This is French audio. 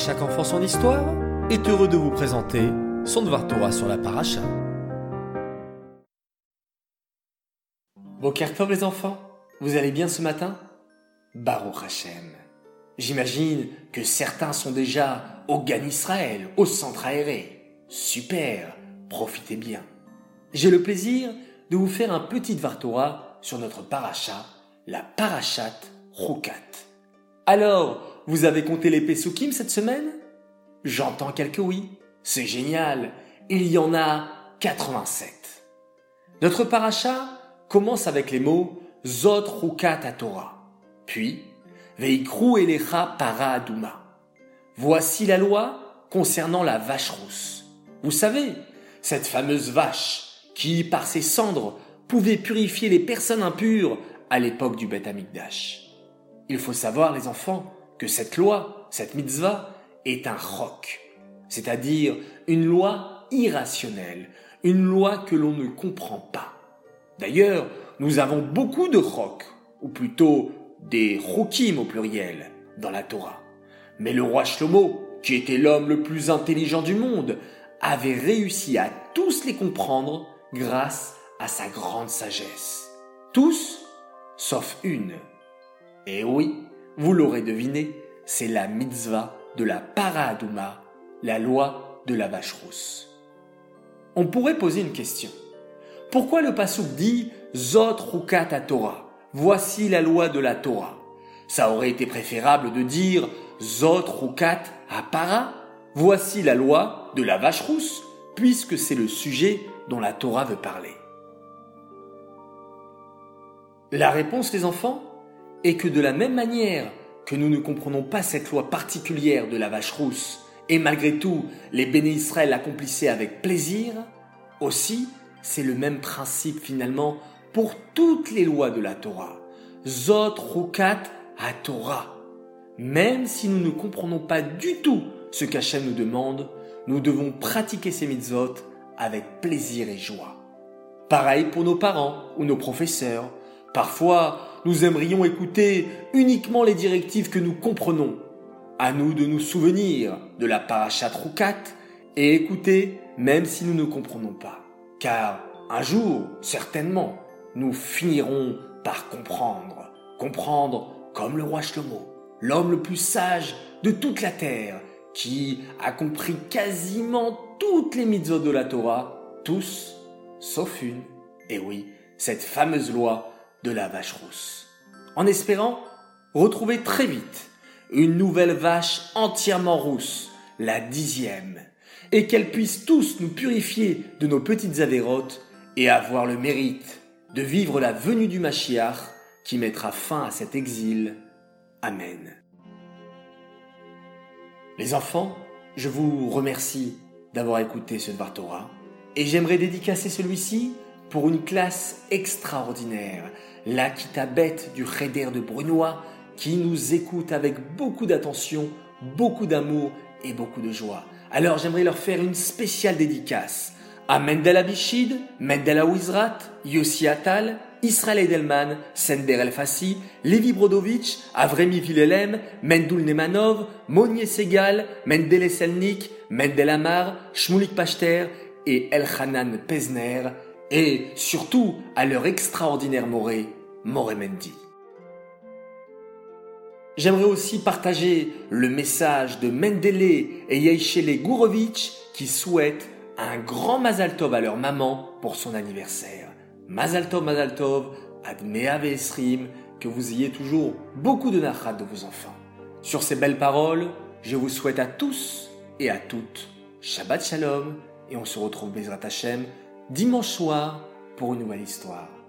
chaque enfant son histoire est heureux de vous présenter son Dvar Torah sur la paracha. Bokertov les enfants, vous allez bien ce matin? Baruch Hashem. J'imagine que certains sont déjà au Gan Israël, au centre aéré. Super, profitez bien. J'ai le plaisir de vous faire un petit Dvar Torah sur notre paracha, la parachat Rukat. Alors, vous avez compté les Pesukim cette semaine? J'entends quelques oui. C'est génial. Il y en a 87. Notre paracha commence avec les mots Zot Rukat Torah. Puis, Veikru Elecha Para Aduma. Voici la loi concernant la vache rousse. Vous savez, cette fameuse vache qui, par ses cendres, pouvait purifier les personnes impures à l'époque du Beth Amikdash. Il faut savoir, les enfants, que cette loi, cette mitzvah, est un roc, c'est-à-dire une loi irrationnelle, une loi que l'on ne comprend pas. D'ailleurs, nous avons beaucoup de rocs, ou plutôt des rokim au pluriel, dans la Torah. Mais le roi Shlomo, qui était l'homme le plus intelligent du monde, avait réussi à tous les comprendre grâce à sa grande sagesse. Tous, sauf une. Et oui, vous l'aurez deviné, c'est la mitzvah de la paradouma, la loi de la vache rousse. On pourrait poser une question. Pourquoi le pasouk dit Zot Rukat Torah Voici la loi de la Torah? Ça aurait été préférable de dire Zot Rukat Para Voici la loi de la vache rousse, puisque c'est le sujet dont la Torah veut parler. La réponse, les enfants, et que de la même manière que nous ne comprenons pas cette loi particulière de la vache rousse, et malgré tout les béné Israël l'accomplissaient avec plaisir, aussi c'est le même principe finalement pour toutes les lois de la Torah. Zot Rukat à Torah. Même si nous ne comprenons pas du tout ce qu'Hachem nous demande, nous devons pratiquer ces mitzvot avec plaisir et joie. Pareil pour nos parents ou nos professeurs. Parfois, nous aimerions écouter uniquement les directives que nous comprenons. À nous de nous souvenir de la parachat Rukat et écouter même si nous ne comprenons pas. Car un jour, certainement, nous finirons par comprendre. Comprendre comme le roi Shlomo, l'homme le plus sage de toute la terre, qui a compris quasiment toutes les mitzvot de la Torah, tous, sauf une. Et oui, cette fameuse loi de la vache rousse. En espérant retrouver très vite une nouvelle vache entièrement rousse, la dixième, et qu'elle puisse tous nous purifier de nos petites avérotes et avoir le mérite de vivre la venue du Mashiach qui mettra fin à cet exil. Amen. Les enfants, je vous remercie d'avoir écouté ce Dvar et j'aimerais dédicacer celui-ci pour une classe extraordinaire, la bête du Cheder de Brunois, qui nous écoute avec beaucoup d'attention, beaucoup d'amour et beaucoup de joie. Alors j'aimerais leur faire une spéciale dédicace à Mendel Abishid, Mendel Awizrat, Yossi Atal, Israël Edelman, Sender El Fassi, Levi Brodovitch, Avremi Vilelem, Mendul Nemanov, Monier Segal, Mendel Eselnik, Mendel Amar, Shmulik Pachter et Elchanan Pezner, et surtout à leur extraordinaire moré, Moré Mendy. J'aimerais aussi partager le message de Mendele et Yeishele Gourovitch qui souhaitent un grand Mazal Tov à leur maman pour son anniversaire. Mazal Tov, Mazal Tov, Admeave Esrim, que vous ayez toujours beaucoup de nachat de vos enfants. Sur ces belles paroles, je vous souhaite à tous et à toutes Shabbat Shalom et on se retrouve Bezrat Hashem dimanche soir pour une nouvelle histoire.